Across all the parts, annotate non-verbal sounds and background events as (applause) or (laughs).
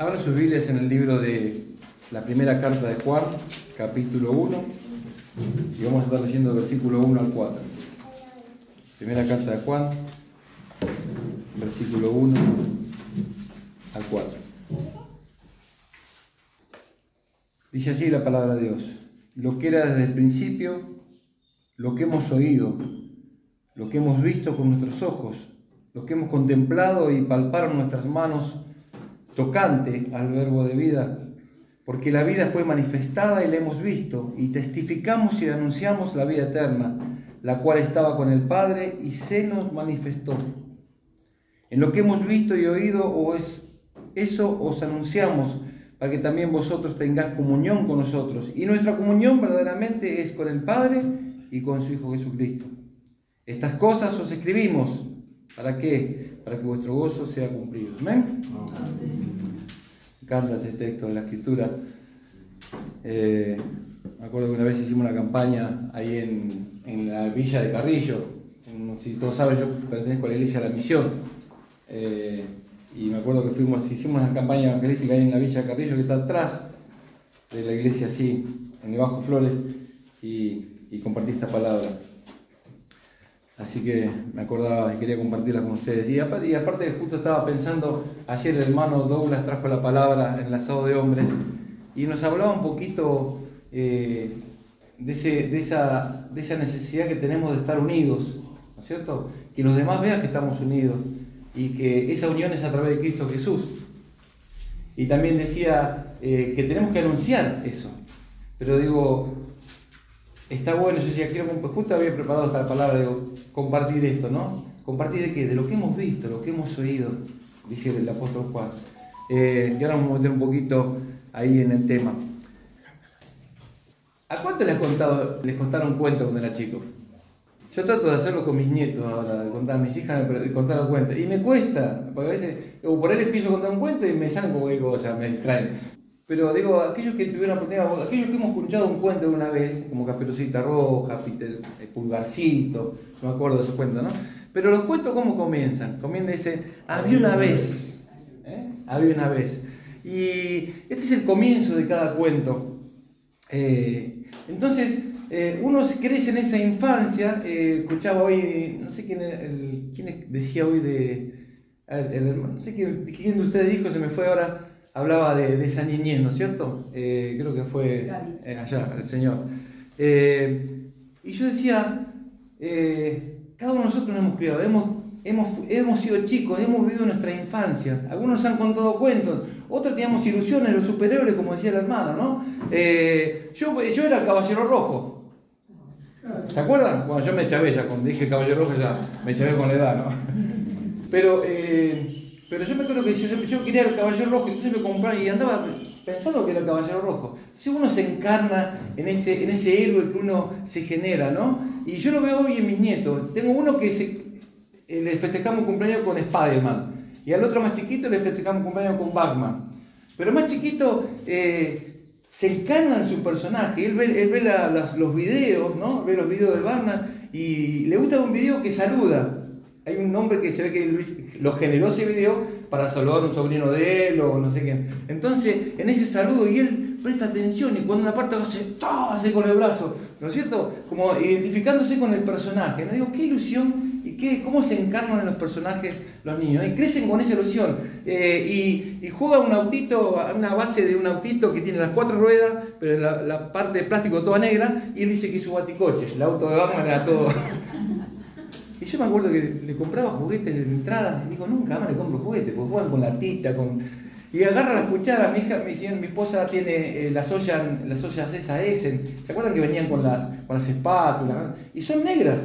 Abran sus Biblias en el libro de la primera carta de Juan, capítulo 1, y vamos a estar leyendo versículo 1 al 4. Primera carta de Juan, versículo 1 al 4. Dice así la palabra de Dios, lo que era desde el principio, lo que hemos oído, lo que hemos visto con nuestros ojos, lo que hemos contemplado y palparon nuestras manos tocante al verbo de vida, porque la vida fue manifestada y la hemos visto, y testificamos y anunciamos la vida eterna, la cual estaba con el Padre y se nos manifestó. En lo que hemos visto y oído, o es, eso os anunciamos, para que también vosotros tengáis comunión con nosotros. Y nuestra comunión verdaderamente es con el Padre y con su Hijo Jesucristo. Estas cosas os escribimos, ¿para qué? Para que vuestro gozo sea cumplido. Amén. Me encanta este texto de la Escritura. Eh, me acuerdo que una vez hicimos una campaña ahí en, en la villa de Carrillo. En, si todos saben, yo pertenezco a la iglesia de la Misión. Eh, y me acuerdo que fuimos, hicimos una campaña evangelística ahí en la villa de Carrillo, que está atrás de la iglesia, así, en el Bajo Flores, y, y compartí esta palabra. Así que me acordaba y quería compartirla con ustedes. Y aparte, y justo estaba pensando, ayer el hermano Douglas trajo la palabra en el asado de hombres y nos hablaba un poquito eh, de, ese, de, esa, de esa necesidad que tenemos de estar unidos, ¿no es cierto? Que los demás vean que estamos unidos y que esa unión es a través de Cristo Jesús. Y también decía eh, que tenemos que anunciar eso. Pero digo, está bueno, yo decía, quiero, justo había preparado esta palabra, digo, compartir esto, ¿no? ¿Compartir de qué? De lo que hemos visto, lo que hemos oído, dice el apóstol Juan. Eh, y ahora vamos a meter un poquito ahí en el tema. ¿A cuánto les, contado, les contaron cuentos cuando era chico? Yo trato de hacerlo con mis nietos ahora, de contar a mis hijas, de contar cuentos. Y me cuesta, porque a veces, o por ahí les contar un cuento y me salen como que cosas, me distraen. Pero digo, aquellos que tuvieron oportunidad, aquellos que hemos escuchado un cuento una vez, como Caperucita Roja, el Pulgarcito, no me acuerdo de esos cuentos, ¿no? Pero los cuentos, ¿cómo comienzan? Comienza dice, había una vez, ¿eh? había una vez. Y este es el comienzo de cada cuento. Eh, entonces, eh, uno crece en esa infancia, eh, escuchaba hoy, no sé quién, quién decía hoy de, el, el, no sé quién, quién de ustedes dijo, se me fue ahora, hablaba de, de esa niñez, ¿no es cierto? Eh, creo que fue eh, allá, el Señor. Eh, y yo decía, cada uno de nosotros nos hemos criado, hemos, hemos, hemos sido chicos, hemos vivido nuestra infancia. Algunos nos han contado cuentos, otros teníamos ilusiones, los superhéroes, como decía el hermano, ¿no? yo, yo era el caballero rojo. ¿Se acuerdan? Bueno, yo me chavé ya, cuando dije caballero rojo ya me chavé con la edad, ¿no? Pero... Pero yo me acuerdo que yo, yo quería el caballero rojo, entonces me compraba y andaba pensando que era el caballero rojo. Si uno se encarna en ese, en ese héroe que uno se genera, ¿no? Y yo lo veo hoy en mis nietos. Tengo uno que se, eh, les festejamos cumpleaños con Spider-Man. Y al otro más chiquito le festejamos cumpleaños con Batman. Pero más chiquito eh, se encarna en su personaje. Él ve, él ve los videos, ¿no? Ve los videos de Batman y le gusta un video que saluda hay un nombre que se ve que Luis lo generó ese video para saludar a un sobrino de él o no sé quién. Entonces, en ese saludo, y él presta atención y cuando una parte hace, hace con el brazo, ¿no es cierto? Como identificándose con el personaje. ¿no? Digo, qué ilusión y qué, cómo se encarnan en los personajes los niños. Y crecen con esa ilusión. Eh, y, y, juega un autito, una base de un autito que tiene las cuatro ruedas, pero la, la parte de plástico toda negra, y él dice que es su baticoche. El auto de Batman era todo. Yo me acuerdo que le compraba juguetes de entrada, y digo, nunca más le compro juguetes, porque juegan con la tita, con... Y agarra las cucharas, mi hija, mi, mi esposa tiene eh, las, ollas, las ollas esas ¿se acuerdan que venían con las, con las espátulas? Y son negras.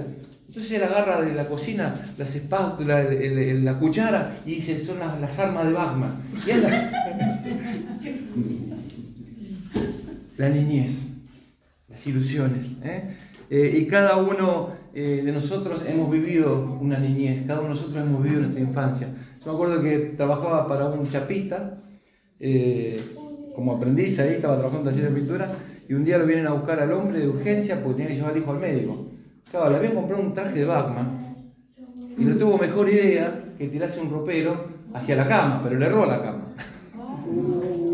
Entonces él agarra de la cocina las espátulas, la cuchara, y dice, son las, las armas de Batman. Y anda. la niñez, las ilusiones. ¿eh? Eh, y cada uno eh, de nosotros hemos vivido una niñez, cada uno de nosotros hemos vivido nuestra infancia. Yo me acuerdo que trabajaba para un chapista, eh, como aprendiz ahí, estaba trabajando en taller de pintura, y un día lo vienen a buscar al hombre de urgencia porque tenía que llevar al hijo al médico. Claro, le habían comprado un traje de Batman y no tuvo mejor idea que tirarse un ropero hacia la cama, pero le erró la cama.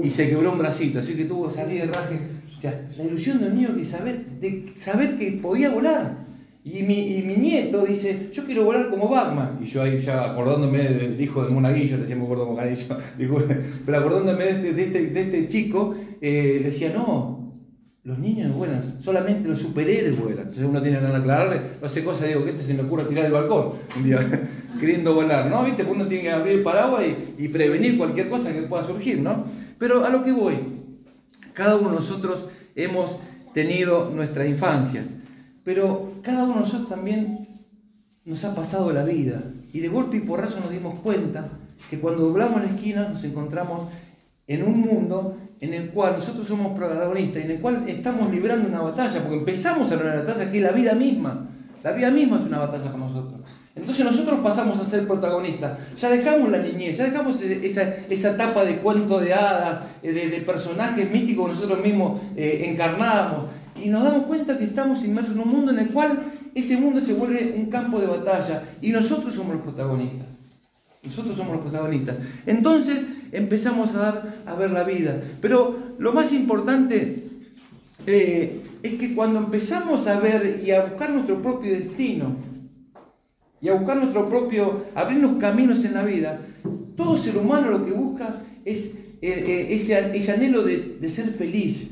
y se quebró un bracito, así que tuvo que salir de raje. O sea, la ilusión del niño de saber, de saber que podía volar. Y mi, nieto dice, yo quiero volar como Batman. Y yo ahí ya acordándome del hijo de Monaguillo, le decíamos gordo Monaguillo, (laughs) pero acordándome de este, este, este chico, eh, decía, no, los niños no vuelan, solamente los superhéroes vuelan. Entonces uno tiene que aclararle, no hace cosas, digo, que este se me ocurre tirar el balcón un día, (laughs) queriendo volar, ¿no? ¿Viste? Uno tiene que abrir el paraguas y, y prevenir cualquier cosa que pueda surgir, ¿no? Pero a lo que voy, cada uno de nosotros hemos tenido nuestra infancia. Pero cada uno de nosotros también nos ha pasado la vida. Y de golpe y porrazo nos dimos cuenta que cuando doblamos la esquina nos encontramos en un mundo en el cual nosotros somos protagonistas, en el cual estamos librando una batalla, porque empezamos a librar una batalla que es la vida misma. La vida misma es una batalla para nosotros. Entonces nosotros pasamos a ser protagonistas. Ya dejamos la niñez, ya dejamos esa, esa etapa de cuento de hadas, de, de personajes místicos que nosotros mismos eh, encarnamos y nos damos cuenta que estamos inmersos en un mundo en el cual ese mundo se vuelve un campo de batalla y nosotros somos los protagonistas. Nosotros somos los protagonistas. Entonces empezamos a, dar, a ver la vida. Pero lo más importante eh, es que cuando empezamos a ver y a buscar nuestro propio destino, y a buscar nuestro propio, abrirnos caminos en la vida, todo ser humano lo que busca es eh, eh, ese, anhelo de ser feliz,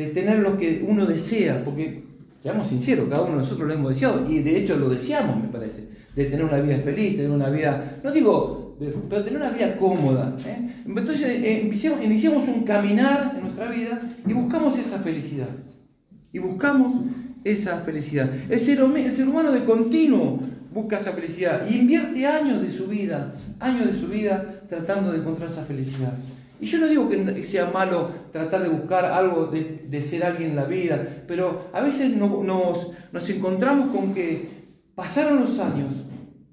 de tener lo que uno desea, porque, seamos sinceros, cada uno de nosotros lo hemos deseado, y de hecho lo deseamos, me parece, de tener una vida feliz, tener una vida, no digo, de, pero tener una vida cómoda. ¿eh? Entonces eh, iniciamos, iniciamos un caminar en nuestra vida y buscamos esa felicidad. Y buscamos esa felicidad. El ser, el ser humano de continuo busca esa felicidad y invierte años de su vida, años de su vida tratando de encontrar esa felicidad. Y yo no digo que sea malo tratar de buscar algo, de, de ser alguien en la vida, pero a veces no, nos, nos encontramos con que pasaron los años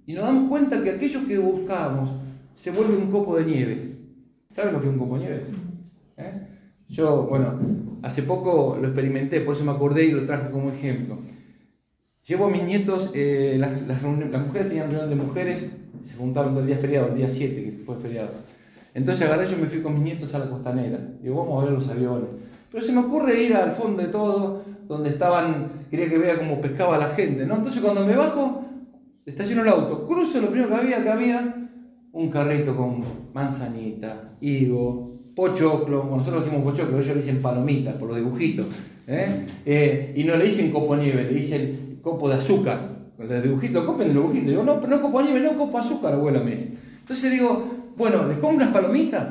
y nos damos cuenta que aquello que buscábamos se vuelve un copo de nieve. ¿Saben lo que es un copo de nieve? ¿Eh? Yo, bueno, hace poco lo experimenté, por eso me acordé y lo traje como ejemplo. Llevo a mis nietos, eh, las, las, las, mujeres tenían reunión de mujeres, se juntaron el día feriado, el día 7, que fue feriado. Entonces agarré, yo me fui con mis nietos a la costanera. Digo, vamos a ver los aviones. Pero se me ocurre ir al fondo de todo, donde estaban, quería que vea cómo pescaba la gente, ¿no? Entonces cuando me bajo, estaciono el auto, cruzo, lo primero que había, que había un carrito con manzanita, higo, pochoclo, bueno, nosotros decimos pochoclo, ellos le dicen palomitas por los dibujitos, ¿eh? Eh, y no le dicen copo nieve, le dicen copo de azúcar. Los dibujitos, copen de dibujito. Digo, no, pero no copo nieve, no copo azúcar, abuela me dice. Entonces digo, bueno, ¿les compro unas palomitas?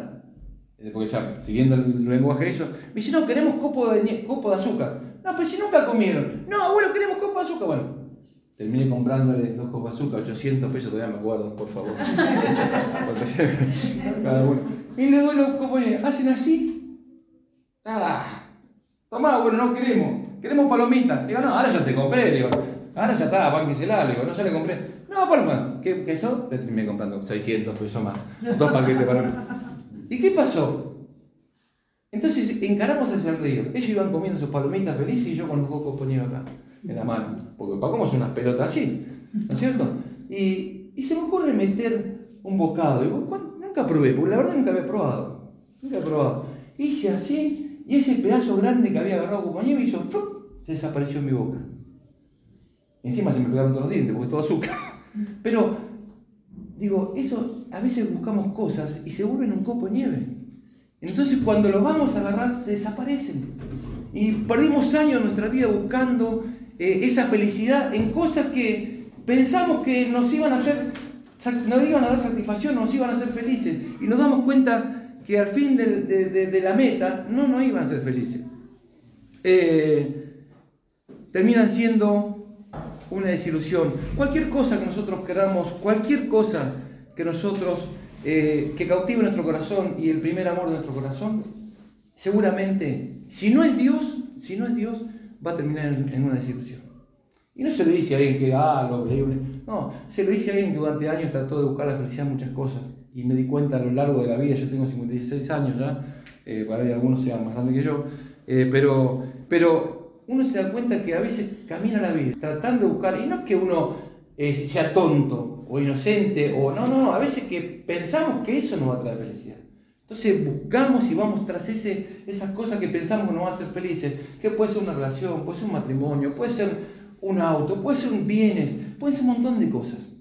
Porque ya, siguiendo el lenguaje de ellos, me dice, no, queremos copo de, copo de azúcar. No, pero si nunca comieron. No, abuelo, queremos copo de azúcar. Bueno, terminé comprándole dos copos de azúcar, 800 pesos, todavía me acuerdo, por favor. (laughs) Cada uno. Y le doy los copos de ¿hacen así? Ah, tomá, bueno, no queremos. Queremos palomitas. Digo, no, ahora ya te compré, digo. Ahora ya está, pánquesela, digo, no, ya le compré. No, paloma, ¿qué, ¿qué eso? Le terminé comprando 600 pesos más. Dos paquetes para. ¿Y qué pasó? Entonces encaramos hacia el río. Ellos iban comiendo sus palomitas felices y yo con los cocos ponía acá, en la mano. Porque para cómo son unas pelotas así, ¿no es cierto? Y, se me ocurre meter un bocado. Digo, nunca probé, porque la verdad nunca había probado. Nunca había probado. Hice así, y ese pedazo grande que había agarrado como nieve hizo, ¡fup! se desapareció en mi boca. Encima se me pegaron todos los dientes, porque todo azúcar. Pero, digo, eso, a veces buscamos cosas y se vuelven un copo de nieve. Entonces cuando los vamos a agarrar, se desaparecen. Y perdimos años en nuestra vida buscando eh, esa felicidad en cosas que pensamos que nos iban a hacer, nos iban a dar satisfacción, nos iban a hacer felices. Y nos damos cuenta que al fin de, de, de, de la meta no nos iban a ser felices. Eh, terminan siendo una desilusión. Cualquier cosa que nosotros queramos, cualquier cosa que nosotros, eh, que cautive nuestro corazón y el primer amor de nuestro corazón, seguramente, si no es Dios, si no es Dios, va a terminar en, una desilusión. Y no se le dice a alguien que, ah, lo libre. No, se le dice a alguien que durante años trató de buscar la felicidad en muchas cosas. Y me di cuenta a lo largo de la vida, yo tengo 56 años ya, eh, para que algunos sean más grandes que yo, eh, pero, pero uno se da cuenta que a veces camina la vida tratando de buscar, y no es que uno eh, sea tonto o inocente, o no, no, no, a veces que pensamos que eso nos va a traer felicidad. Entonces buscamos y vamos tras ese, esas cosas que pensamos que nos van a hacer felices, que puede ser una relación, puede ser un matrimonio, puede ser un auto, puede ser un bienes, puede ser un montón de cosas.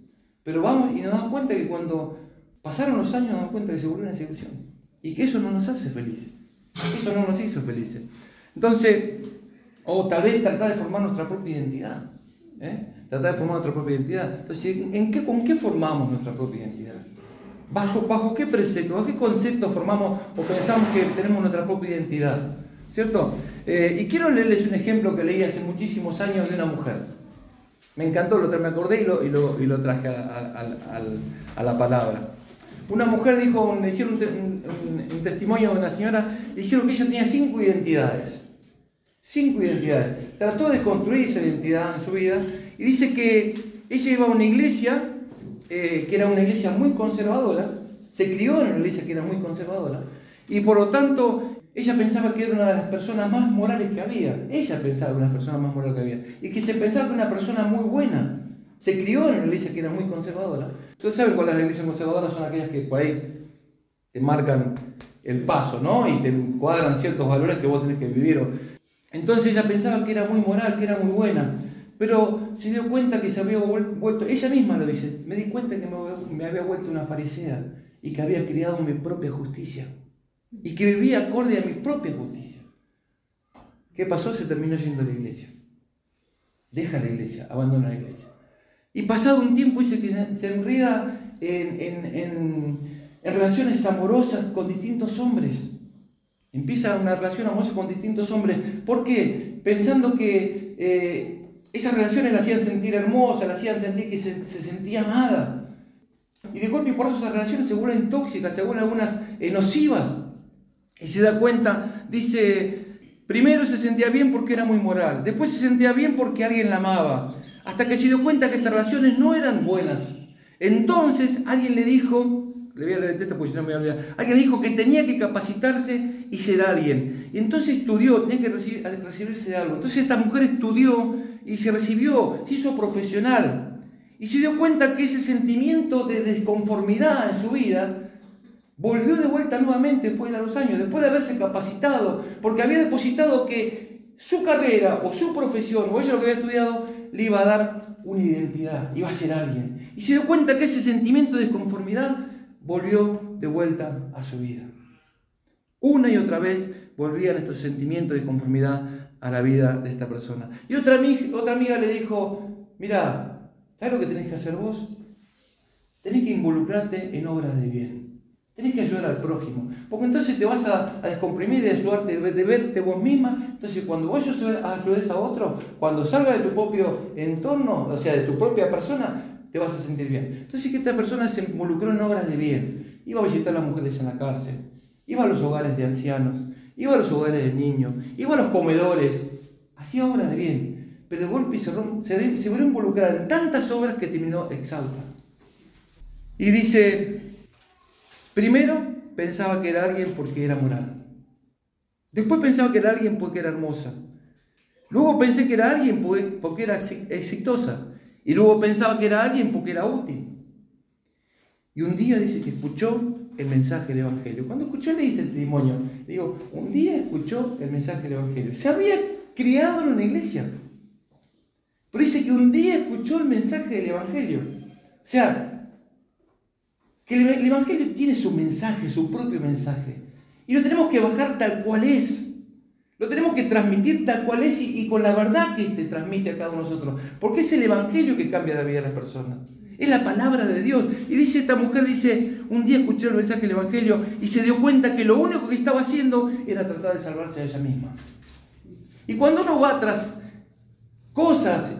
Pero vamos y nos damos cuenta que cuando pasaron los años nos damos cuenta que se volvió una ilusión y que eso no nos hace felices. Eso no nos hizo felices. Entonces, o tal vez tratar de formar nuestra propia identidad. ¿eh? Tratar de formar nuestra propia identidad. Entonces, ¿en qué, ¿con qué formamos nuestra propia identidad? ¿Bajo, ¿Bajo qué precepto, bajo qué concepto formamos o pensamos que tenemos nuestra propia identidad? ¿Cierto? Eh, y quiero leerles un ejemplo que leí hace muchísimos años de una mujer. Me encantó, lo, me acordé y lo, y lo, y lo traje a, a, la palabra. Una mujer dijo, hicieron un, un, testimonio de una señora, dijeron que ella tenía cinco identidades. Cinco identidades. Trató de construir esa identidad en su vida y dice que ella iba a una iglesia eh, que era una iglesia muy conservadora, se crió en una iglesia que era muy conservadora, y por lo tanto ella pensaba que era una de las personas más morales que había. Ella pensaba que era una persona más moral que había. Y que se pensaba que era una persona muy buena. Se crió en una iglesia que era muy conservadora. Ustedes saben cuáles las iglesias conservadoras son aquellas que por ahí te marcan el paso, ¿no? Y te cuadran ciertos valores que vos tenés que vivir. Entonces ella pensaba que era muy moral, que era muy buena. Pero se dio cuenta que se había vuelto, ella misma lo dice, me di cuenta que me había vuelto una farisea y que había creado mi propia justicia y que vivía acorde a mi propia justicia. ¿Qué pasó? Se terminó yendo a la iglesia. Deja la iglesia, abandona la iglesia. Y pasado un tiempo dice que se enreda en, relaciones amorosas con distintos hombres. Empieza una relación amorosa con distintos hombres. ¿Por qué? Pensando que eh, esas relaciones la hacían sentir hermosa, la hacían sentir que se, sentía amada. Y de golpe por eso esas relaciones se vuelven tóxicas, se vuelven algunas eh, nocivas. Y se da cuenta, dice, primero se sentía bien porque era muy moral, después se sentía bien porque alguien la amaba, hasta que se dio cuenta que estas relaciones no eran buenas. Entonces alguien le dijo, le voy a leer me voy a olvidar, alguien le dijo que tenía que capacitarse y ser alguien. Y entonces estudió, tenía que recibirse de algo. Entonces esta mujer estudió y se recibió, se hizo profesional y se dio cuenta que ese sentimiento de desconformidad en su vida volvió de vuelta nuevamente después de los años, después de haberse capacitado, porque había depositado que su carrera o su profesión o ella lo que había estudiado le iba a dar una identidad, iba a ser alguien. Y se dio cuenta que ese sentimiento de desconformidad volvió de vuelta a su vida. Una y otra vez volvían estos sentimientos de conformidad a la vida de esta persona. Y otra, otra amiga le dijo, mira, ¿sabes lo que tenés que hacer vos? Tenés que involucrarte en obras de bien. Tenés que ayudar al prójimo. Porque entonces te vas a, descomprimir y ayudarte, de, verte vos misma. Entonces cuando vos ayudes a otro, cuando salga de tu propio entorno, o sea, de tu propia persona, te vas a sentir bien. Entonces que esta persona se involucró en obras de bien. Iba a visitar a las mujeres en la cárcel. Iba a los hogares de ancianos iba a los hogares de niños, iba a los comedores, hacía obras de bien, pero de golpe se, se, se involucrada en tantas obras que terminó exhausta. Y dice, primero pensaba que era alguien porque era moral, después pensaba que era alguien porque era hermosa, luego pensé que era alguien porque era exitosa, y luego pensaba que era alguien porque era útil. Y un día dice que escuchó el mensaje del Evangelio. Cuando escuchó, leí este testimonio. Digo, un día escuchó el mensaje del Evangelio. Se había criado en una iglesia. Pero dice que un día escuchó el mensaje del Evangelio. O sea, que el Evangelio tiene su mensaje, su propio mensaje. Y lo tenemos que bajar tal cual es. Lo tenemos que transmitir tal cual es y, con la verdad que este transmite a cada uno de nosotros. Porque es el Evangelio que cambia la vida de las personas. Es la palabra de Dios. Y dice esta mujer, dice, un día escuchó el mensaje del Evangelio y se dio cuenta que lo único que estaba haciendo era tratar de salvarse a ella misma. Y cuando uno va tras cosas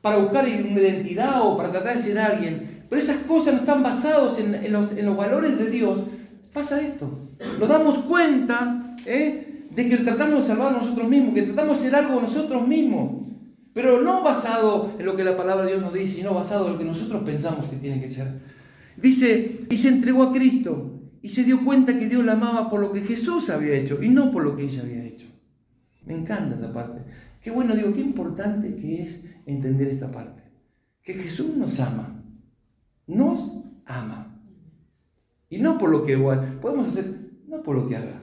para buscar una identidad o para tratar de ser alguien, pero esas cosas no están basadas en, los, valores de Dios, pasa esto. Nos damos cuenta ¿eh? de que tratamos de salvar a nosotros mismos, que tratamos de ser algo nosotros mismos. Pero no basado en lo que la palabra de Dios nos dice, sino basado en lo que nosotros pensamos que tiene que ser. Dice, y se entregó a Cristo y se dio cuenta que Dios la amaba por lo que Jesús había hecho y no por lo que ella había hecho. Me encanta esta parte. Qué bueno, digo, qué importante que es entender esta parte. Que Jesús nos ama. Nos ama. Y no por lo que igual. Podemos hacer no por lo que haga.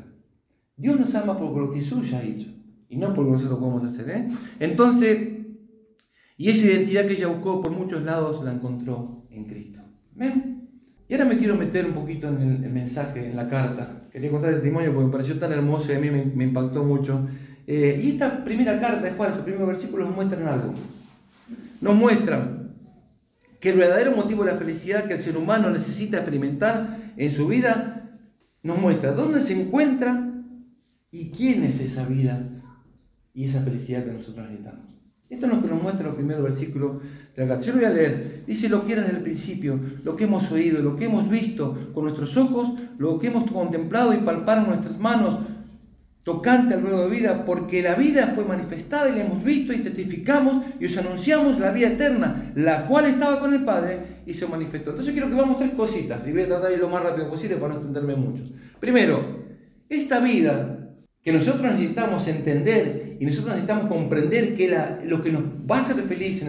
Dios nos ama por lo que Jesús ya ha hecho y no por lo que nosotros podemos hacer. ¿eh? Entonces, y esa identidad que ella buscó por muchos lados la encontró en Cristo. ¿Ven? Y ahora me quiero meter un poquito en el, mensaje, en la carta. Quería contar el testimonio porque me pareció tan hermoso y a mí me, impactó mucho. Eh, y esta primera carta estos primeros versículos nos muestran algo. Nos muestran que el verdadero motivo de la felicidad que el ser humano necesita experimentar en su vida nos muestra dónde se encuentra y quién es esa vida y esa felicidad que nosotros necesitamos. Esto es lo que nos muestra los primeros versículos de la carta. Yo lo voy a leer. Dice lo que era desde el principio, lo que hemos oído, lo que hemos visto con nuestros ojos, lo que hemos contemplado y palpado en nuestras manos, tocante al nuevo de vida, porque la vida fue manifestada y la hemos visto y testificamos y os anunciamos la vida eterna, la cual estaba con el Padre y se manifestó. Entonces quiero que vamos tres cositas y voy a tratar de ir lo más rápido posible para no extenderme mucho. Primero, esta vida que nosotros necesitamos entender y nosotros necesitamos comprender que lo que nos va a hacer feliz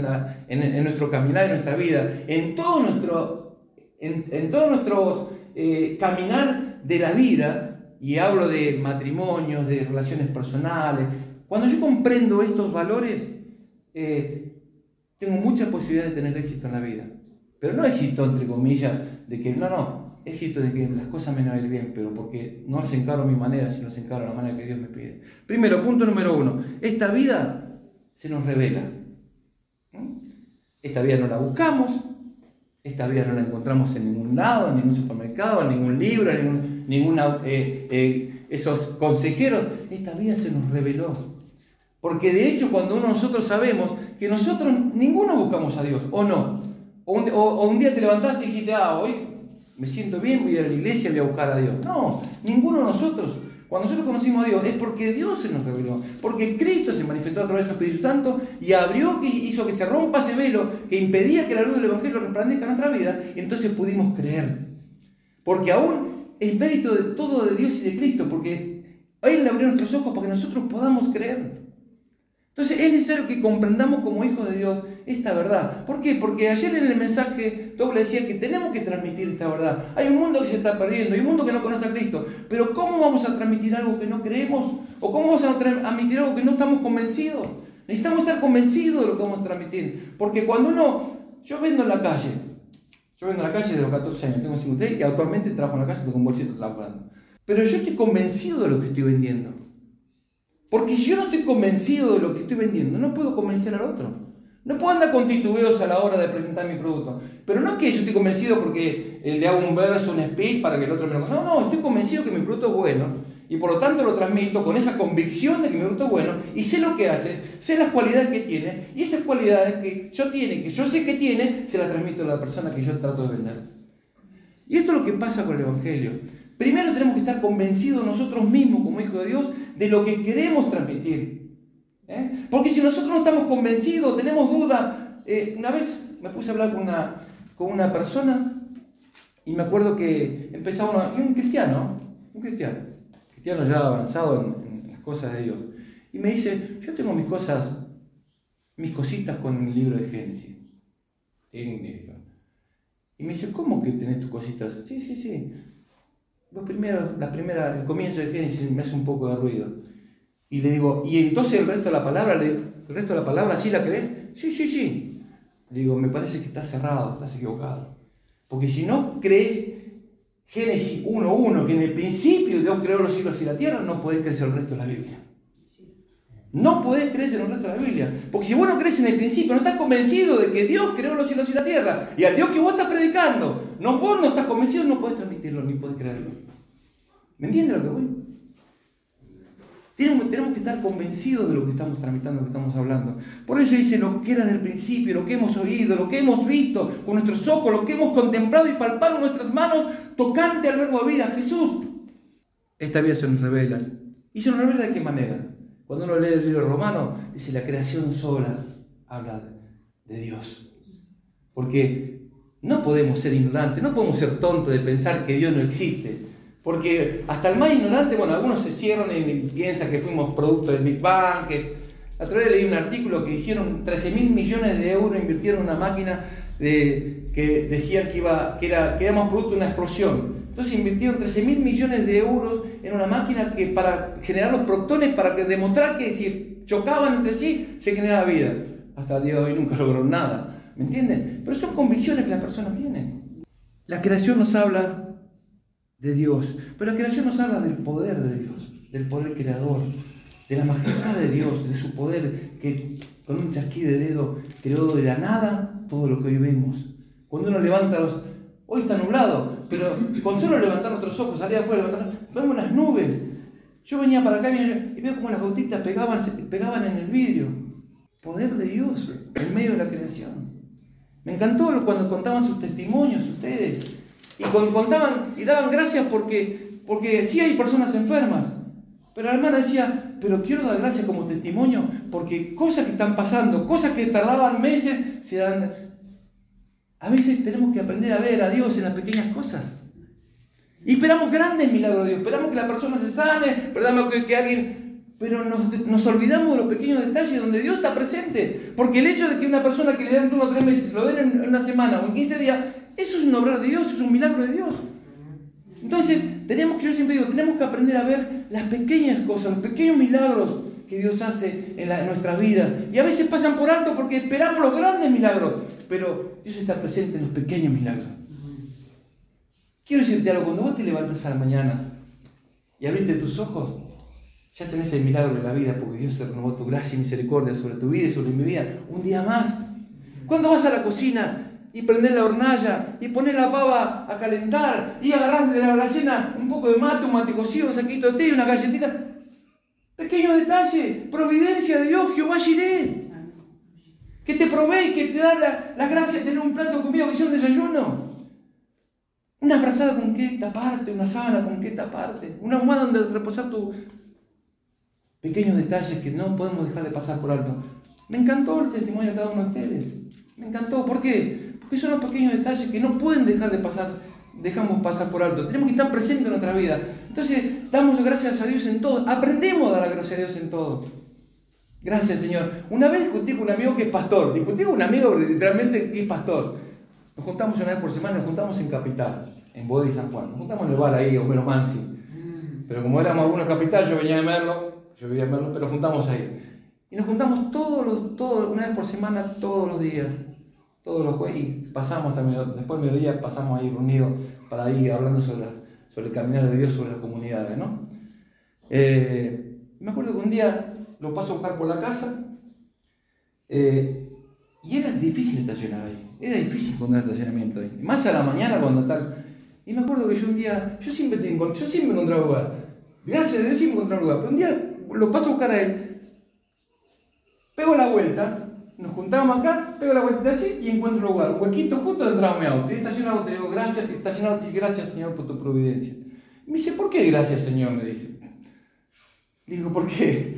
en, nuestro caminar, en nuestra vida, en todo nuestro, en, todo nuestro eh, caminar de la vida, y hablo de matrimonios, de relaciones personales, cuando yo comprendo estos valores, eh, tengo mucha posibilidad de tener éxito en la vida. Pero no éxito, entre comillas, de que no, no, éxito de que las cosas me van a ir bien, pero porque no las encaro a mi manera, sino las encaro a la manera que Dios me pide. Primero, punto número uno, esta vida se nos revela. Esta vida no la buscamos, esta vida no la encontramos en ningún lado, en ningún supermercado, en ningún libro, en ningún, eh, eh, esos consejeros. Esta vida se nos reveló. Porque de hecho cuando nosotros sabemos que nosotros ninguno buscamos a Dios, o no, o un, o un día te levantaste y dijiste, ah, hoy me siento bien, voy a ir a la iglesia, voy a buscar a Dios. No, ninguno de nosotros. Cuando nosotros conocimos a Dios es porque Dios se nos reveló, porque Cristo se manifestó a través de su Espíritu Santo y abrió, que hizo que se rompa ese velo que impedía que la luz del Evangelio resplandezca en nuestra vida, y entonces pudimos creer. Porque aún es mérito de todo de Dios y de Cristo, porque Él abrió nuestros ojos para que nosotros podamos creer. Entonces es necesario que comprendamos como hijos de Dios esta verdad. ¿Por qué? Porque ayer en el mensaje doble decía que tenemos que transmitir esta verdad. Hay un mundo que se está perdiendo, hay un mundo que no conoce a Cristo. Pero ¿cómo vamos a transmitir algo que no creemos? ¿O cómo vamos a transmitir algo que no estamos convencidos? Necesitamos estar convencidos de lo que vamos a transmitir. Porque cuando uno, yo vendo en la calle, yo vendo en la calle de los 14 años, tengo 53 y actualmente trabajo en la calle, tengo un bolsito trabajando. Pero yo estoy convencido de lo que estoy vendiendo. Porque si yo no estoy convencido de lo que estoy vendiendo, no puedo convencer al otro. No puedo andar con titubeos a la hora de presentar mi producto. Pero no es que yo estoy convencido porque le hago un verso, un speech para que el otro me lo No, no, estoy convencido que mi producto es bueno. Y por lo tanto lo transmito con esa convicción de que mi producto es bueno. Y sé lo que hace, sé las cualidades que tiene. Y esas cualidades que yo tiene, que yo sé que tiene, se las transmito a la persona que yo trato de vender. Y esto es lo que pasa con el Evangelio. Primero tenemos que estar convencidos nosotros mismos como hijos de Dios de lo que queremos transmitir. ¿Eh? Porque si nosotros no estamos convencidos, tenemos duda. Eh, una vez me puse a hablar con una, con una persona y me acuerdo que empezaba un cristiano, un cristiano, cristiano ya avanzado en, las cosas de Dios. Y me dice, yo tengo mis cosas, mis cositas con el libro de Génesis. Y me dice, ¿cómo que tenés tus cositas? Sí, sí, sí. Los primeros, la primera, el comienzo de Génesis me hace un poco de ruido. Y le digo, ¿y entonces el resto de la palabra, el resto de la palabra sí la crees? Sí, sí, sí. Le digo, me parece que estás cerrado, estás equivocado. Porque si no crees Génesis 1.1, que en el principio Dios creó los cielos y la tierra, no podés creer el resto de la Biblia. No podés creer en el resto de la Biblia. Porque si vos no crees en el principio, no estás convencido de que Dios creó los cielos y la tierra, y al Dios que vos estás predicando, no, vos no estás convencido, no podés transmitirlo ni podés creerlo. ¿Me entiendes lo que voy? Tenemos, tenemos, que estar convencidos de lo que estamos tramitando, lo que estamos hablando. Por eso dice lo que era del principio, lo que hemos oído, lo que hemos visto con nuestros ojos, lo que hemos contemplado y palpado en nuestras manos, tocante al verbo de vida, Jesús. Esta vida se nos revela. ¿Y se nos revela de qué manera? Cuando uno lee el libro romano, dice la creación sola habla de Dios. Porque no podemos ser ignorantes, no podemos ser tontos de pensar que Dios no existe. Porque hasta el más ignorante, bueno, algunos se cierran y piensan que fuimos producto del Big Bang. Que... La otra vez leí un artículo que hicieron 13 mil millones de euros, invirtieron en una máquina de, que decían que, iba, que, era, que éramos producto de una explosión. Entonces invirtieron 13 mil millones de euros era una máquina que para generar los protones, para que demostrar que si chocaban entre sí, se generaba vida. Hasta el día de hoy nunca lograron nada. ¿Me entienden? Pero son convicciones que las personas tienen. La creación nos habla de Dios, pero la creación nos habla del poder de Dios, del poder creador, de la majestad de Dios, de su poder que con un chasquí de dedo creó de la nada todo lo que hoy vemos. Cuando uno levanta los... Hoy está nublado, pero con solo levantar nuestros ojos, salir afuera, vemos las nubes. Yo venía para acá y veo como las gotitas pegaban, pegaban en el vidrio. Poder de Dios en medio de la creación. Me encantó cuando contaban sus testimonios ustedes. Y contaban y daban gracias porque, porque sí hay personas enfermas. Pero la hermana decía, pero quiero dar gracias como testimonio porque cosas que están pasando, cosas que tardaban meses, se dan... A veces tenemos que aprender a ver a Dios en las pequeñas cosas. Y esperamos grandes milagros de Dios, esperamos que la persona se sane, esperamos que, que alguien... Pero nos, nos, olvidamos de los pequeños detalles donde Dios está presente. Porque el hecho de que una persona que le den uno o tres meses, lo den en una semana o en 15 días, eso es un obrar de Dios, es un milagro de Dios. Entonces, tenemos que, yo siempre digo, tenemos que aprender a ver las pequeñas cosas, los pequeños milagros que Dios hace en, nuestras vidas. Y a veces pasan por alto porque esperamos los grandes milagros, pero Dios está presente en los pequeños milagros. Quiero decirte algo, cuando vos te levantas a la mañana y abriste tus ojos, ya tenés el milagro de la vida porque Dios te renovó tu gracia y misericordia sobre tu vida y sobre mi vida. Un día más. Cuando vas a la cocina y prender la hornalla y poner la pava a calentar y agarrar de la alacena un poco de mate, un mate cocido, un saquito de té, una galletita. Pequeño detalle, providencia de Dios, Jehová Jiré. Que te provee, que te da la, gracia de tener un plato de comida que sea un desayuno. Una frazada con qué taparte, una sábana con qué taparte, una almohada donde reposar tu... Pequeños detalles que no podemos dejar de pasar por alto. Me encantó el testimonio de cada uno de ustedes. Me encantó. ¿Por qué? Esos son los pequeños detalles que no pueden dejar de pasar, dejamos pasar por alto. Tenemos que estar presentes en nuestra vida. Entonces, damos gracias a Dios en todo. Aprendemos a dar la gracia a Dios en todo. Gracias, Señor. Una vez discutí con un amigo que es pastor. Discutí con un amigo literalmente que es pastor. Nos juntamos una vez por semana, nos juntamos en Capital, en Bodega y San Juan. Nos juntamos en el bar ahí, Homero Mansi. Pero como éramos algunos Capital, yo venía de Merlo, yo vivía en Merlo, pero juntamos ahí. Y nos juntamos todos los, todos, una vez por semana, todos los días todos los jueves, pasamos también, después del mediodía pasamos ahí reunidos para ir hablando sobre, sobre el caminar de Dios sobre las comunidades, ¿no? Eh, me acuerdo que un día lo paso a buscar por la casa eh, y era difícil estacionar ahí, era difícil encontrar estacionamiento ahí, más a la mañana cuando tal. Y me acuerdo que yo un día, yo siempre, tengo, yo siempre encontré un lugar, gracias a Dios siempre encontré un lugar, pero un día lo paso a buscar a él, pego la vuelta nos juntamos acá, pego la vuelta así y encuentro un lugar, huequito justo dentro de mi auto. Y estacionado, te digo, gracias, estacionado, gracias Señor por tu providencia. me dice, ¿por qué gracias Señor? Me dice. Digo, ¿por qué?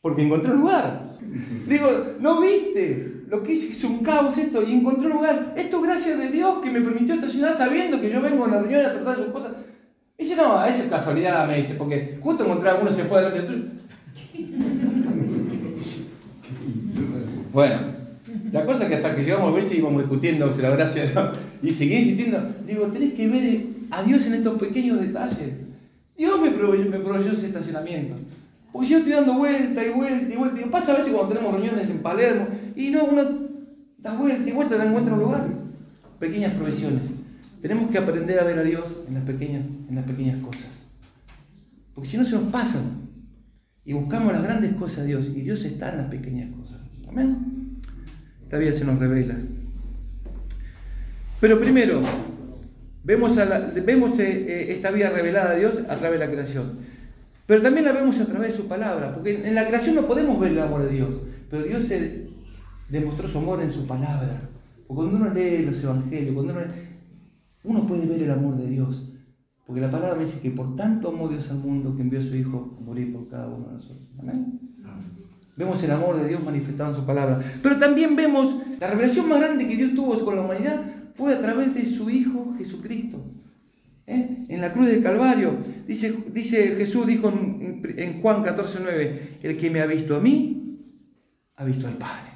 Porque encontré un lugar. Digo, ¿no viste? Lo que hice es un caos esto y encontré un lugar. Esto gracias de Dios que me permitió estacionar sabiendo que yo vengo a una reunión a tratar sus cosas. Me dice, no, esa es casualidad, me dice, porque justo encontré a uno se fue adelante bueno, la cosa es que hasta que llegamos al y íbamos discutiendo la gracia y seguí insistiendo. Digo, tenés que ver a Dios en estos pequeños detalles. Dios me proveyó, ese estacionamiento. Porque yo estoy dando vuelta y vuelta y vuelta. Y pasa a veces cuando tenemos reuniones en Palermo y no, uno da vuelta y vuelta, y encuentra un lugar. Pequeñas provisiones. Tenemos que aprender a ver a Dios en las pequeñas, en las pequeñas cosas. Porque si no se nos pasan. Y buscamos las grandes cosas de Dios. Y Dios está en las pequeñas cosas. Amén. Esta vida se nos revela. Pero primero, vemos, eh, eh, esta vida revelada de Dios a través de la creación. Pero también la vemos a través de su palabra, porque en la creación no podemos ver el amor de Dios, pero Dios se demostró su amor en su palabra. Porque cuando uno lee los evangelios, cuando uno, uno puede ver el amor de Dios. Porque la palabra dice que por tanto amó Dios al mundo que envió a su Hijo a morir por cada uno de nosotros. Amén. Vemos el amor de Dios manifestado en su palabra. Pero también vemos la revelación más grande que Dios tuvo con la humanidad fue a través de su Hijo Jesucristo. ¿Eh? En la cruz del Calvario, dice, dice Jesús, dijo en, en Juan 14, 9, el que me ha visto a mí, ha visto al Padre.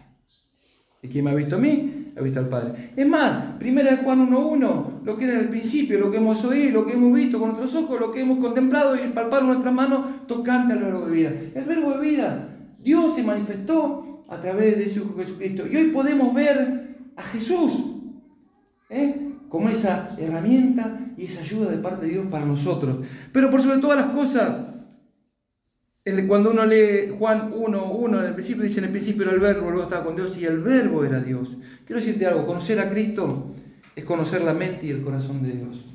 El que me ha visto a mí, ha visto al Padre. Es más, primera de Juan 1.1, lo que era el principio, lo que hemos oído, lo que hemos visto con nuestros ojos, lo que hemos contemplado y palpado nuestras manos, tocante al verbo de vida. El verbo de vida, Dios se manifestó a través de su Jesucristo. Y hoy podemos ver a Jesús ¿eh? como esa herramienta y esa ayuda de parte de Dios para nosotros. Pero por sobre todas las cosas, cuando uno lee Juan 1, 1, en el principio dice en el principio era el verbo, luego estaba con Dios y el verbo era Dios. Quiero decirte algo, conocer a Cristo es conocer la mente y el corazón de Dios.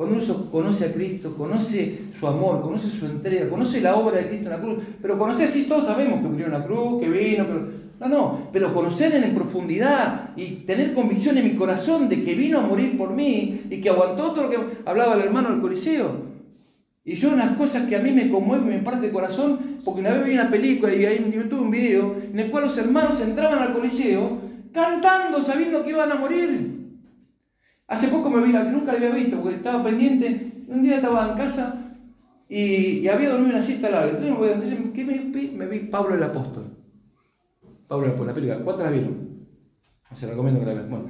Cuando uno conoce a Cristo, conoce su amor, conoce su entrega, conoce la obra de Cristo en la cruz, pero conocer, sí, todos sabemos que murió en la cruz, que vino, pero... No, no, pero conocer en profundidad y tener convicción en mi corazón de que vino a morir por mí y que aguantó todo lo que hablaba el hermano del Coliseo. Y yo unas cosas que a mí me conmueven, me parte el corazón, porque una vez vi una película y vi en YouTube un video en el cual los hermanos entraban al Coliseo cantando, sabiendo que iban a morir. Hace poco me vi la que nunca la había visto, porque estaba pendiente. Un día estaba en casa y, había dormido una siesta larga. Entonces, me, voy, entonces ¿qué me, vi? me vi Pablo el Apóstol. Pablo el Apóstol, la película. ¿Cuántas la vieron? Se recomiendo que la vean. Bueno.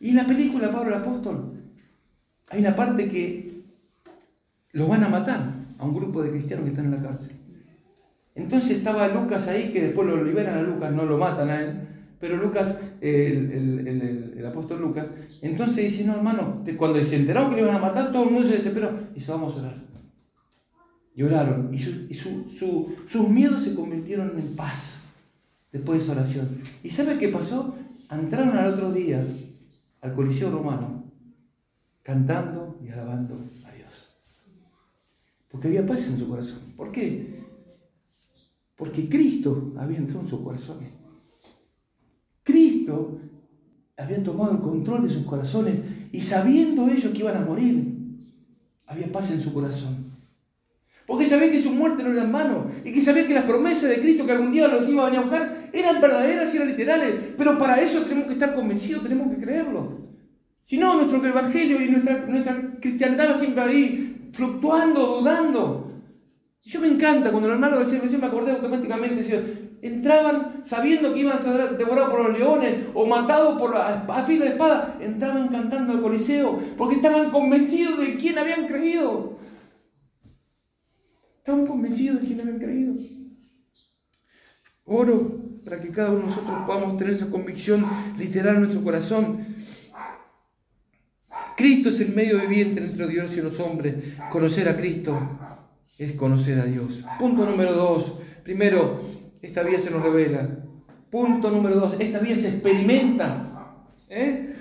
Y la película Pablo el Apóstol hay una parte que lo van a matar a un grupo de cristianos que están en la cárcel. Entonces estaba Lucas ahí, que después lo liberan a Lucas, no lo matan a él, pero Lucas, el, apóstol Lucas, entonces dice, no hermano, cuando se enteraron que le iban a matar, todo el mundo se desesperó y dice, vamos a orar. Y oraron, y, sus miedos se convirtieron en paz después de esa oración. ¿Y sabe qué pasó? Entraron al otro día al Coliseo Romano, cantando y alabando porque había paz en su corazón. ¿Por qué? Porque Cristo había entrado en su corazón. Cristo había tomado el control de sus corazones y sabiendo ellos que iban a morir, había paz en su corazón. Porque sabía que su muerte no era en vano y que sabía que las promesas de Cristo que algún día los iba a venir a buscar eran verdaderas y eran literales. Pero para eso tenemos que estar convencidos, tenemos que creerlo. Si no, nuestro evangelio y nuestra, nuestra cristiandad va siempre ahí fluctuando, dudando. Yo me encanta cuando los hermanos decían, yo me acordé automáticamente, entraban sabiendo que iban a ser devorados por los leones o matados por a filo de espada, entraban cantando al Coliseo porque estaban convencidos de quién habían creído. Estaban convencidos de quién habían creído. Oro para que cada uno de nosotros podamos tener esa convicción literal en nuestro corazón Cristo es el medio viviente entre Dios y los hombres. Conocer a Cristo es conocer a Dios. Punto número dos. Primero, esta vía se nos revela. Punto número dos, esta vía se experimenta. ¿eh?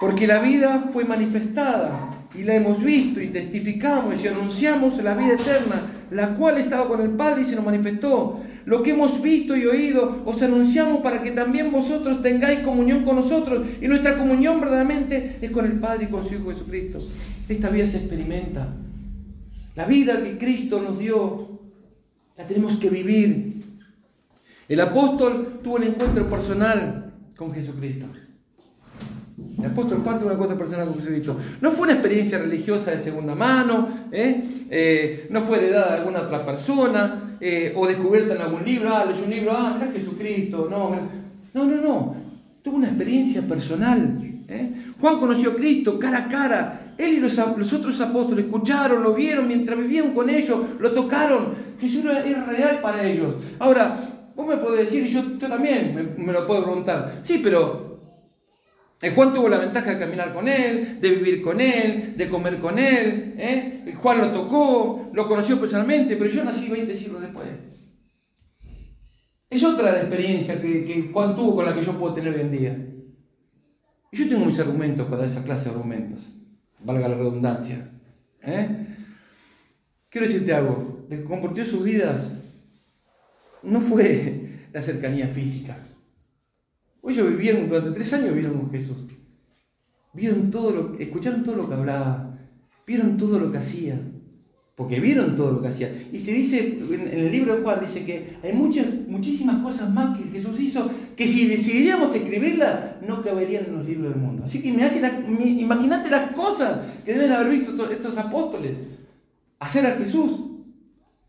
Porque la vida fue manifestada y la hemos visto y testificamos y anunciamos la vida eterna, la cual estaba con el Padre y se nos manifestó lo que hemos visto y oído, os anunciamos para que también vosotros tengáis comunión con nosotros. Y nuestra comunión verdaderamente es con el Padre y con su Hijo Jesucristo. Esta vida se experimenta. La vida que Cristo nos dio, la tenemos que vivir. El apóstol tuvo un encuentro personal con Jesucristo. El apóstol Pablo tuvo una cosa personal con Jesucristo. No fue una experiencia religiosa de segunda mano, ¿eh? Eh, no fue heredada de alguna otra persona, eh, o descubierta en algún libro, ah, leyó un libro, ah, mira Jesucristo, no, no, no, no, tuvo una experiencia personal. Juan conoció a Cristo cara a cara, él y los, otros apóstoles escucharon, lo vieron mientras vivían con ellos, lo tocaron, Jesús era real para ellos. Ahora, vos me podés decir, y yo, también me lo puedo preguntar, sí, pero Juan tuvo la ventaja de caminar con él, de vivir con él, de comer con él. ¿eh? Juan lo tocó, lo conoció personalmente, pero yo nací 20 siglos después. Es otra la experiencia que, Juan tuvo con la que yo puedo tener hoy en día. Y yo tengo mis argumentos para esa clase de argumentos, valga la redundancia. ¿eh? Quiero decirte algo, lo que compartió sus vidas no fue (laughs) la cercanía física ellos vivieron, durante tres años vivieron con Jesús. Vieron todo lo, escucharon todo lo que hablaba, vieron todo lo que hacía, porque vieron todo lo que hacía. Y se dice, en, el libro de Juan, dice que hay muchas, muchísimas cosas más que Jesús hizo, que si decidiríamos escribirlas, no caberían en los libros del mundo. Así que imagínate las cosas que deben haber visto estos apóstoles, hacer a Jesús.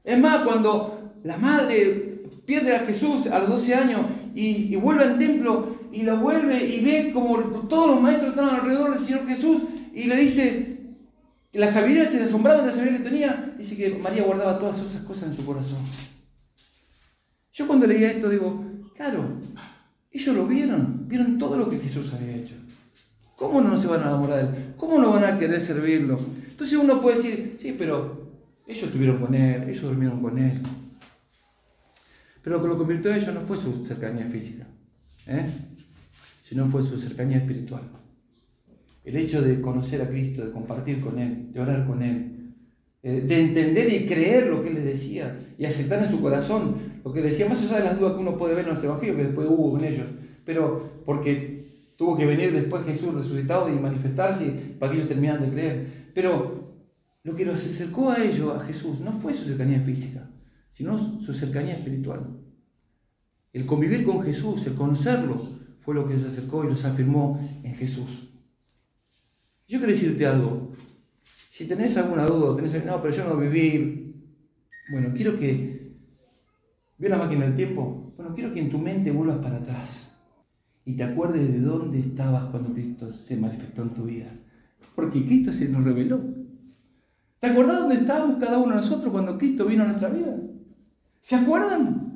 Es más, cuando la madre pierde a Jesús a los 12 años y, vuelve al templo y lo vuelve y ve como todos los maestros estaban alrededor del Señor Jesús y le dice, que la sabiduría se asombraba de la sabiduría que tenía, dice que María guardaba todas esas cosas en su corazón. Yo cuando leía esto digo, claro, ellos lo vieron, vieron todo lo que Jesús había hecho. ¿Cómo no se van a enamorar de él? ¿Cómo no van a querer servirlo? Entonces uno puede decir, sí, pero ellos estuvieron con él, ellos durmieron con él. Pero lo que lo convirtió a ellos no fue su cercanía física, ¿eh? sino fue su cercanía espiritual. El hecho de conocer a Cristo, de compartir con Él, de orar con Él, eh, de entender y creer lo que Él les decía y aceptar en su corazón lo que decía, más allá de las dudas que uno puede ver en los evangelios que después hubo con ellos, pero porque tuvo que venir después Jesús resucitado y manifestarse para que ellos terminaran de creer. Pero lo que los acercó a ellos, a Jesús, no fue su cercanía física, sino su cercanía espiritual. El convivir con Jesús, el conocerlo, fue lo que los acercó y los afirmó en Jesús. Yo quiero decirte algo. Si tenés alguna duda, tenés, no, pero yo no viví. Bueno, quiero que ¿Vio la máquina del tiempo? Bueno, quiero que en tu mente vuelvas para atrás y te acuerdes de dónde estabas cuando Cristo se manifestó en tu vida. Porque Cristo se nos reveló. ¿Te acuerdas dónde estábamos cada uno de nosotros cuando Cristo vino a nuestra vida? ¿Se acuerdan?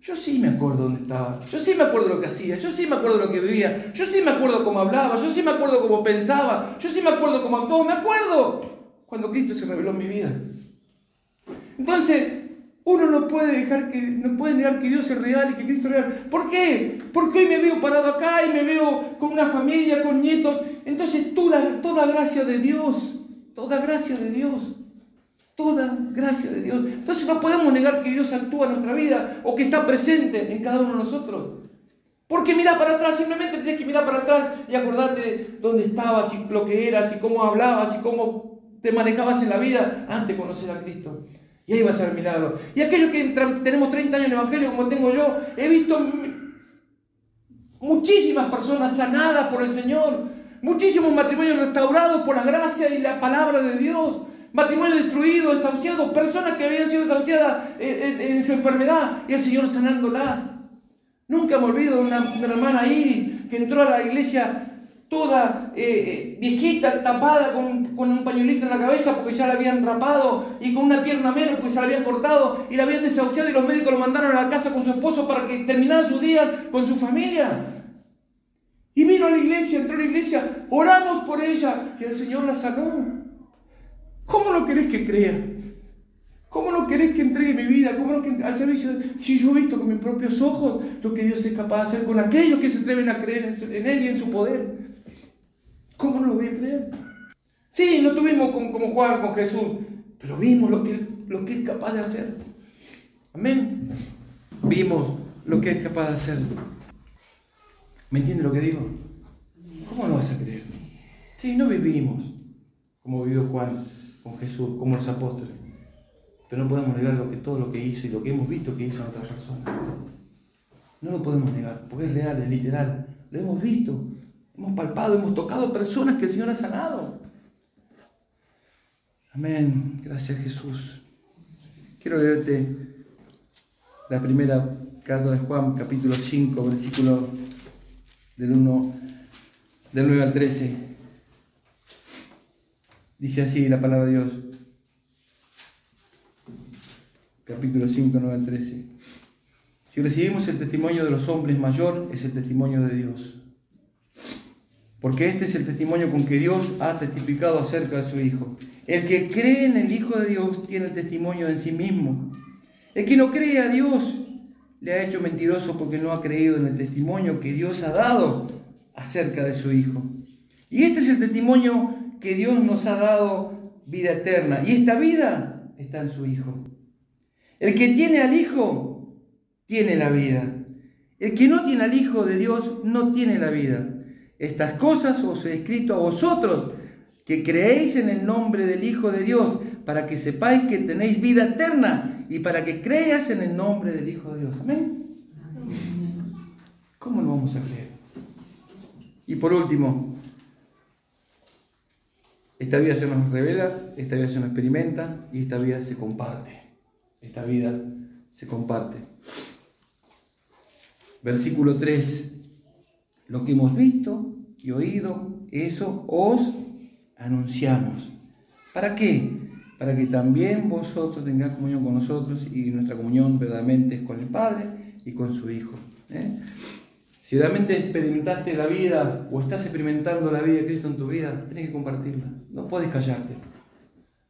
Yo sí me acuerdo dónde estaba. Yo sí me acuerdo lo que hacía. Yo sí me acuerdo lo que vivía. Yo sí me acuerdo cómo hablaba. Yo sí me acuerdo cómo pensaba. Yo sí me acuerdo cómo actuaba. Me acuerdo cuando Cristo se reveló en mi vida. Entonces, uno no puede dejar que, no puede negar que Dios es real y que Cristo es real. ¿Por qué? Porque hoy me veo parado acá y me veo con una familia, con nietos. Entonces toda, toda gracia de Dios, toda gracia de Dios, toda gracia de Dios. Entonces no podemos negar que Dios actúa en nuestra vida o que está presente en cada uno de nosotros. Porque mira para atrás, simplemente tienes que mirar para atrás y acordarte dónde estabas y lo que eras y cómo hablabas y cómo te manejabas en la vida antes de conocer a Cristo. Y ahí va a ser el milagro. Y aquellos que tenemos 30 años en el Evangelio, como tengo yo, he visto muchísimas personas sanadas por el Señor, muchísimos matrimonios restaurados por la gracia y la palabra de Dios, matrimonios destruidos, desahuciados, personas que habían sido desahuciadas en, su enfermedad y el Señor sanándolas. Nunca me olvido de una, hermana Iris que entró a la iglesia toda eh, eh, viejita, tapada con, un pañuelito en la cabeza porque ya la habían rapado y con una pierna menos porque se la habían cortado y la habían desahuciado y los médicos lo mandaron a la casa con su esposo para que terminara su día con su familia. Y vino a la iglesia, entró a la iglesia, oramos por ella y el Señor la sanó. ¿Cómo lo querés que crea? ¿Cómo no querés que entregue mi vida? ¿Cómo no que al servicio? Si yo he visto con mis propios ojos lo que Dios es capaz de hacer con aquellos que se atreven a creer en Él y en su poder. ¿Cómo no lo voy a creer? Sí, no tuvimos como, jugar con Jesús, pero vimos lo que, lo que es capaz de hacer. Amén. Vimos lo que es capaz de hacer. ¿Me entiende lo que digo? ¿Cómo no vas a creer? Sí, no vivimos como vivió Juan con Jesús, como los apóstoles. Pero no podemos negar lo que, todo lo que hizo y lo que hemos visto que hizo en otras personas. No lo podemos negar, porque es real, es literal. Lo hemos visto. Hemos palpado, hemos tocado personas que el Señor ha sanado. Amén. Gracias Jesús. Quiero leerte la primera carta de Juan, capítulo 5, versículo del 1, del 9 al 13. Dice así la palabra de Dios. Capítulo 5, 9 al 13. Si recibimos el testimonio de los hombres mayor, es el testimonio de Dios. Porque este es el testimonio con que Dios ha testificado acerca de su Hijo. El que cree en el Hijo de Dios tiene el testimonio en sí mismo. El que no cree a Dios le ha hecho mentiroso porque no ha creído en el testimonio que Dios ha dado acerca de su Hijo. Y este es el testimonio que Dios nos ha dado vida eterna. Y esta vida está en su Hijo. El que tiene al Hijo tiene la vida. El que no tiene al Hijo de Dios no tiene la vida. Estas cosas os he escrito a vosotros, que creéis en el nombre del Hijo de Dios, para que sepáis que tenéis vida eterna y para que creas en el nombre del Hijo de Dios. Amén. ¿Cómo no vamos a creer? Y por último, esta vida se nos revela, esta vida se nos experimenta y esta vida se comparte. Esta vida se comparte. Versículo 3. Lo que hemos visto y oído, eso os anunciamos. ¿Para qué? Para que también vosotros tengáis comunión con nosotros y nuestra comunión verdaderamente es con el Padre y con su Hijo. ¿eh? Si realmente experimentaste la vida o estás experimentando la vida de Cristo en tu vida, tienes que compartirla. No puedes callarte.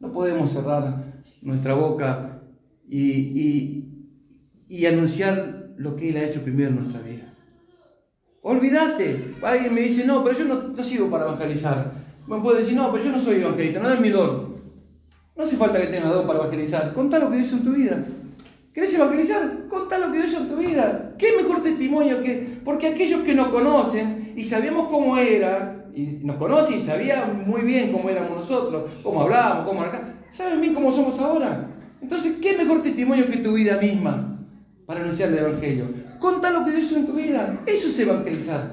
No podemos cerrar nuestra boca y, y, anunciar lo que Él ha hecho primero en nuestra vida. Olvídate. Alguien me dice, no, pero yo no, no sirvo para evangelizar. Me puede decir, no, pero yo no soy evangelista, no es mi don. No hace falta que tengas don para evangelizar. Contá lo que Dios hizo en tu vida. ¿Querés evangelizar? Contá lo que Dios hizo en tu vida. ¿Qué mejor testimonio que.? Porque aquellos que nos conocen y sabíamos cómo era, y nos conocen y sabían muy bien cómo éramos nosotros, cómo hablábamos, cómo acá, saben bien cómo somos ahora. Entonces, ¿qué mejor testimonio que tu vida misma para anunciar el Evangelio? Contá lo que Dios hizo en tu vida. Eso es evangelizar.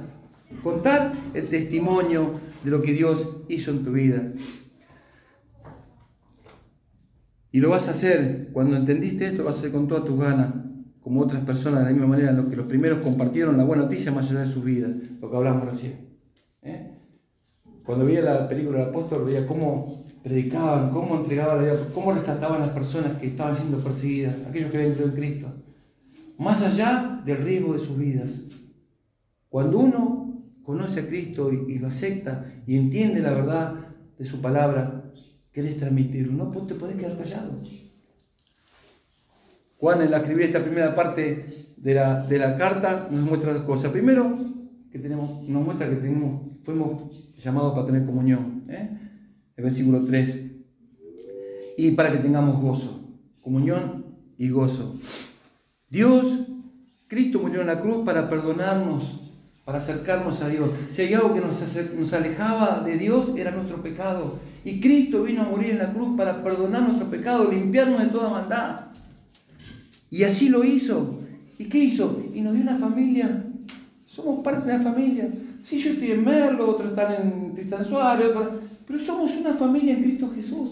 Contar el testimonio de lo que Dios hizo en tu vida. Y lo vas a hacer, cuando entendiste esto, lo vas a hacer con todas tus ganas, como otras personas de la misma manera, los que los primeros compartieron la buena noticia más allá de su vida, lo que hablamos recién. ¿eh? Cuando veía la película del apóstol, veía cómo predicaban, cómo entregaban cómo rescataban a las personas que estaban siendo perseguidas, aquellos que habían creído en Cristo, más allá del riesgo de sus vidas. Cuando uno conoce a Cristo y, y lo acepta y entiende la verdad de su palabra, querés transmitirlo, no te podés quedar callado. Juan en la escribir esta primera parte de la, de la carta nos muestra dos cosas. Primero, que tenemos, nos muestra que tenemos, fuimos llamados para tener comunión. ¿eh? El versículo 3. Y para que tengamos gozo. Comunión y gozo. Dios, Cristo murió en la cruz para perdonarnos, para acercarnos a Dios. Si hay algo que nos, nos alejaba de Dios, era nuestro pecado. Y Cristo vino a morir en la cruz para perdonar nuestros pecados, limpiarnos de toda maldad. Y así lo hizo. ¿Y qué hizo? Y nos dio una familia. Somos parte de la familia. Sí, yo estoy en Merlo, otros están en Tristán Suárez, pero somos una familia en Cristo Jesús.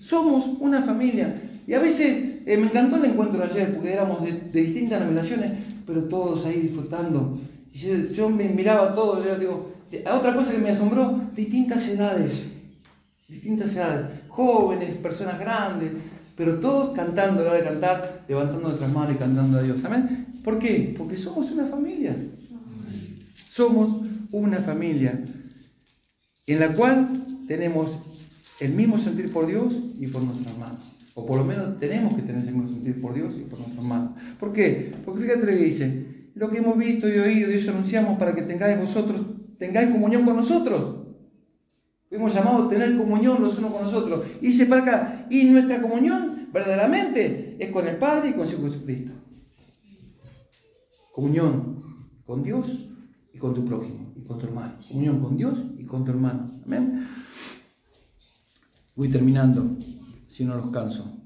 Somos una familia. Y a veces eh, me encantó el encuentro de ayer, porque éramos de, distintas nominaciones, pero todos ahí disfrutando. Y yo, me miraba todo, yo digo, otra cosa que me asombró, distintas edades distintas edades, jóvenes, personas grandes, pero todos cantando a la hora de cantar, levantando nuestras manos y cantando a Dios. ¿Amén? ¿Por qué? Porque somos una familia. Somos una familia en la cual tenemos el mismo sentir por Dios y por nuestros hermanos. O por lo menos tenemos que tener ese mismo sentir por Dios y por nuestros hermanos. ¿Por qué? Porque fíjate que dice, lo que hemos visto y oído y eso anunciamos para que tengáis vosotros, tengáis comunión con nosotros. Fuimos llamados a tener comunión los unos con los otros. Y para acá, y nuestra comunión verdaderamente es con el Padre y con Jesucristo. Comunión con Dios y con tu prójimo y con tu hermano. Comunión con Dios y con tu hermano. Amén. Voy terminando, si no los canso.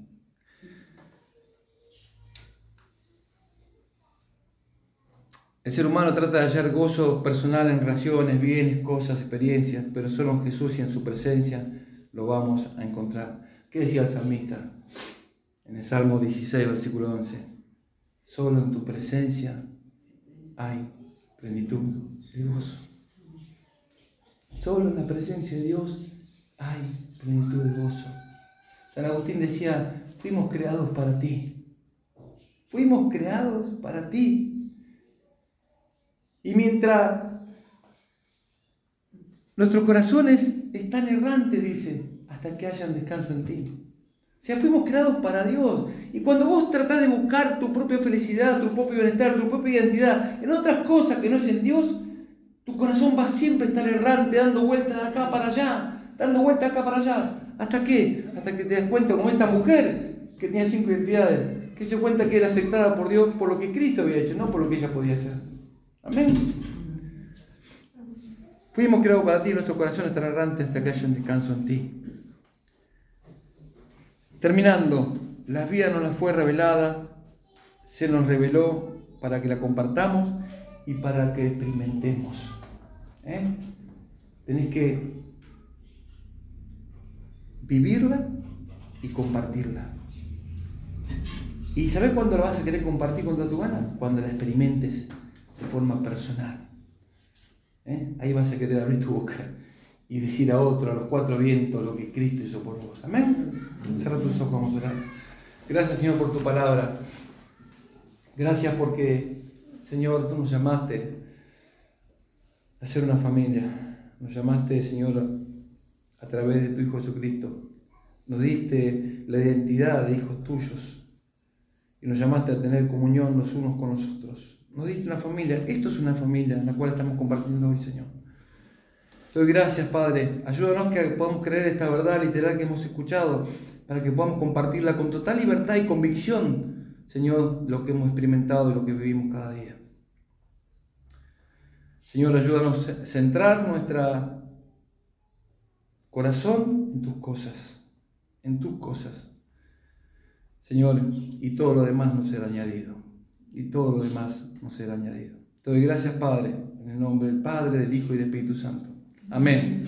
El ser humano trata de hallar gozo personal en relaciones, bienes, cosas, experiencias, pero solo en Jesús y en su presencia lo vamos a encontrar. ¿Qué decía el salmista en el Salmo 16, versículo 11? Solo en tu presencia hay plenitud de gozo. Solo en la presencia de Dios hay plenitud de gozo. San Agustín decía, fuimos creados para ti. Fuimos creados para ti. Y mientras nuestros corazones están errantes, dice, hasta que hayan descanso en ti. O sea, fuimos creados para Dios. Y cuando vos tratás de buscar tu propia felicidad, tu propio bienestar, tu propia identidad en otras cosas que no es en Dios, tu corazón va siempre a estar errante, dando vueltas de acá para allá, dando vueltas de acá para allá. ¿Hasta qué? Hasta que te das cuenta, como esta mujer que tenía cinco identidades, que se cuenta que era aceptada por Dios por lo que Cristo había hecho, no por lo que ella podía hacer. Amén. Fuimos creados para ti, nuestro corazón estará errante hasta que haya un descanso en ti. Terminando, la vida no la fue revelada, se nos reveló para que la compartamos y para que experimentemos. ¿Eh? Tenéis que vivirla y compartirla. ¿Y sabes cuándo la vas a querer compartir con toda tu gana? Cuando la experimentes de forma personal. ¿Eh? Ahí vas a querer abrir tu boca y decir a otro, a los cuatro vientos, lo que Cristo hizo por vos. Amén. Cierra tus ojos, vamos a orar. Gracias, Señor, por tu palabra. Gracias porque, Señor, tú nos llamaste a ser una familia. Nos llamaste, Señor, a través de tu Hijo Jesucristo. Nos diste la identidad de hijos tuyos y nos llamaste a tener comunión los unos con los otros. Nos diste una familia. Esto es una familia en la cual estamos compartiendo hoy, Señor. Te doy gracias, Padre. Ayúdanos que podamos creer esta verdad literal que hemos escuchado, para que podamos compartirla con total libertad y convicción, Señor, lo que hemos experimentado y lo que vivimos cada día. Señor, ayúdanos a centrar nuestro corazón en tus cosas, en tus cosas. Señor, y todo lo demás nos será añadido. Y todo lo demás nos será añadido. Te doy gracias, Padre, en el nombre del Padre, del Hijo y del Espíritu Santo. Amén.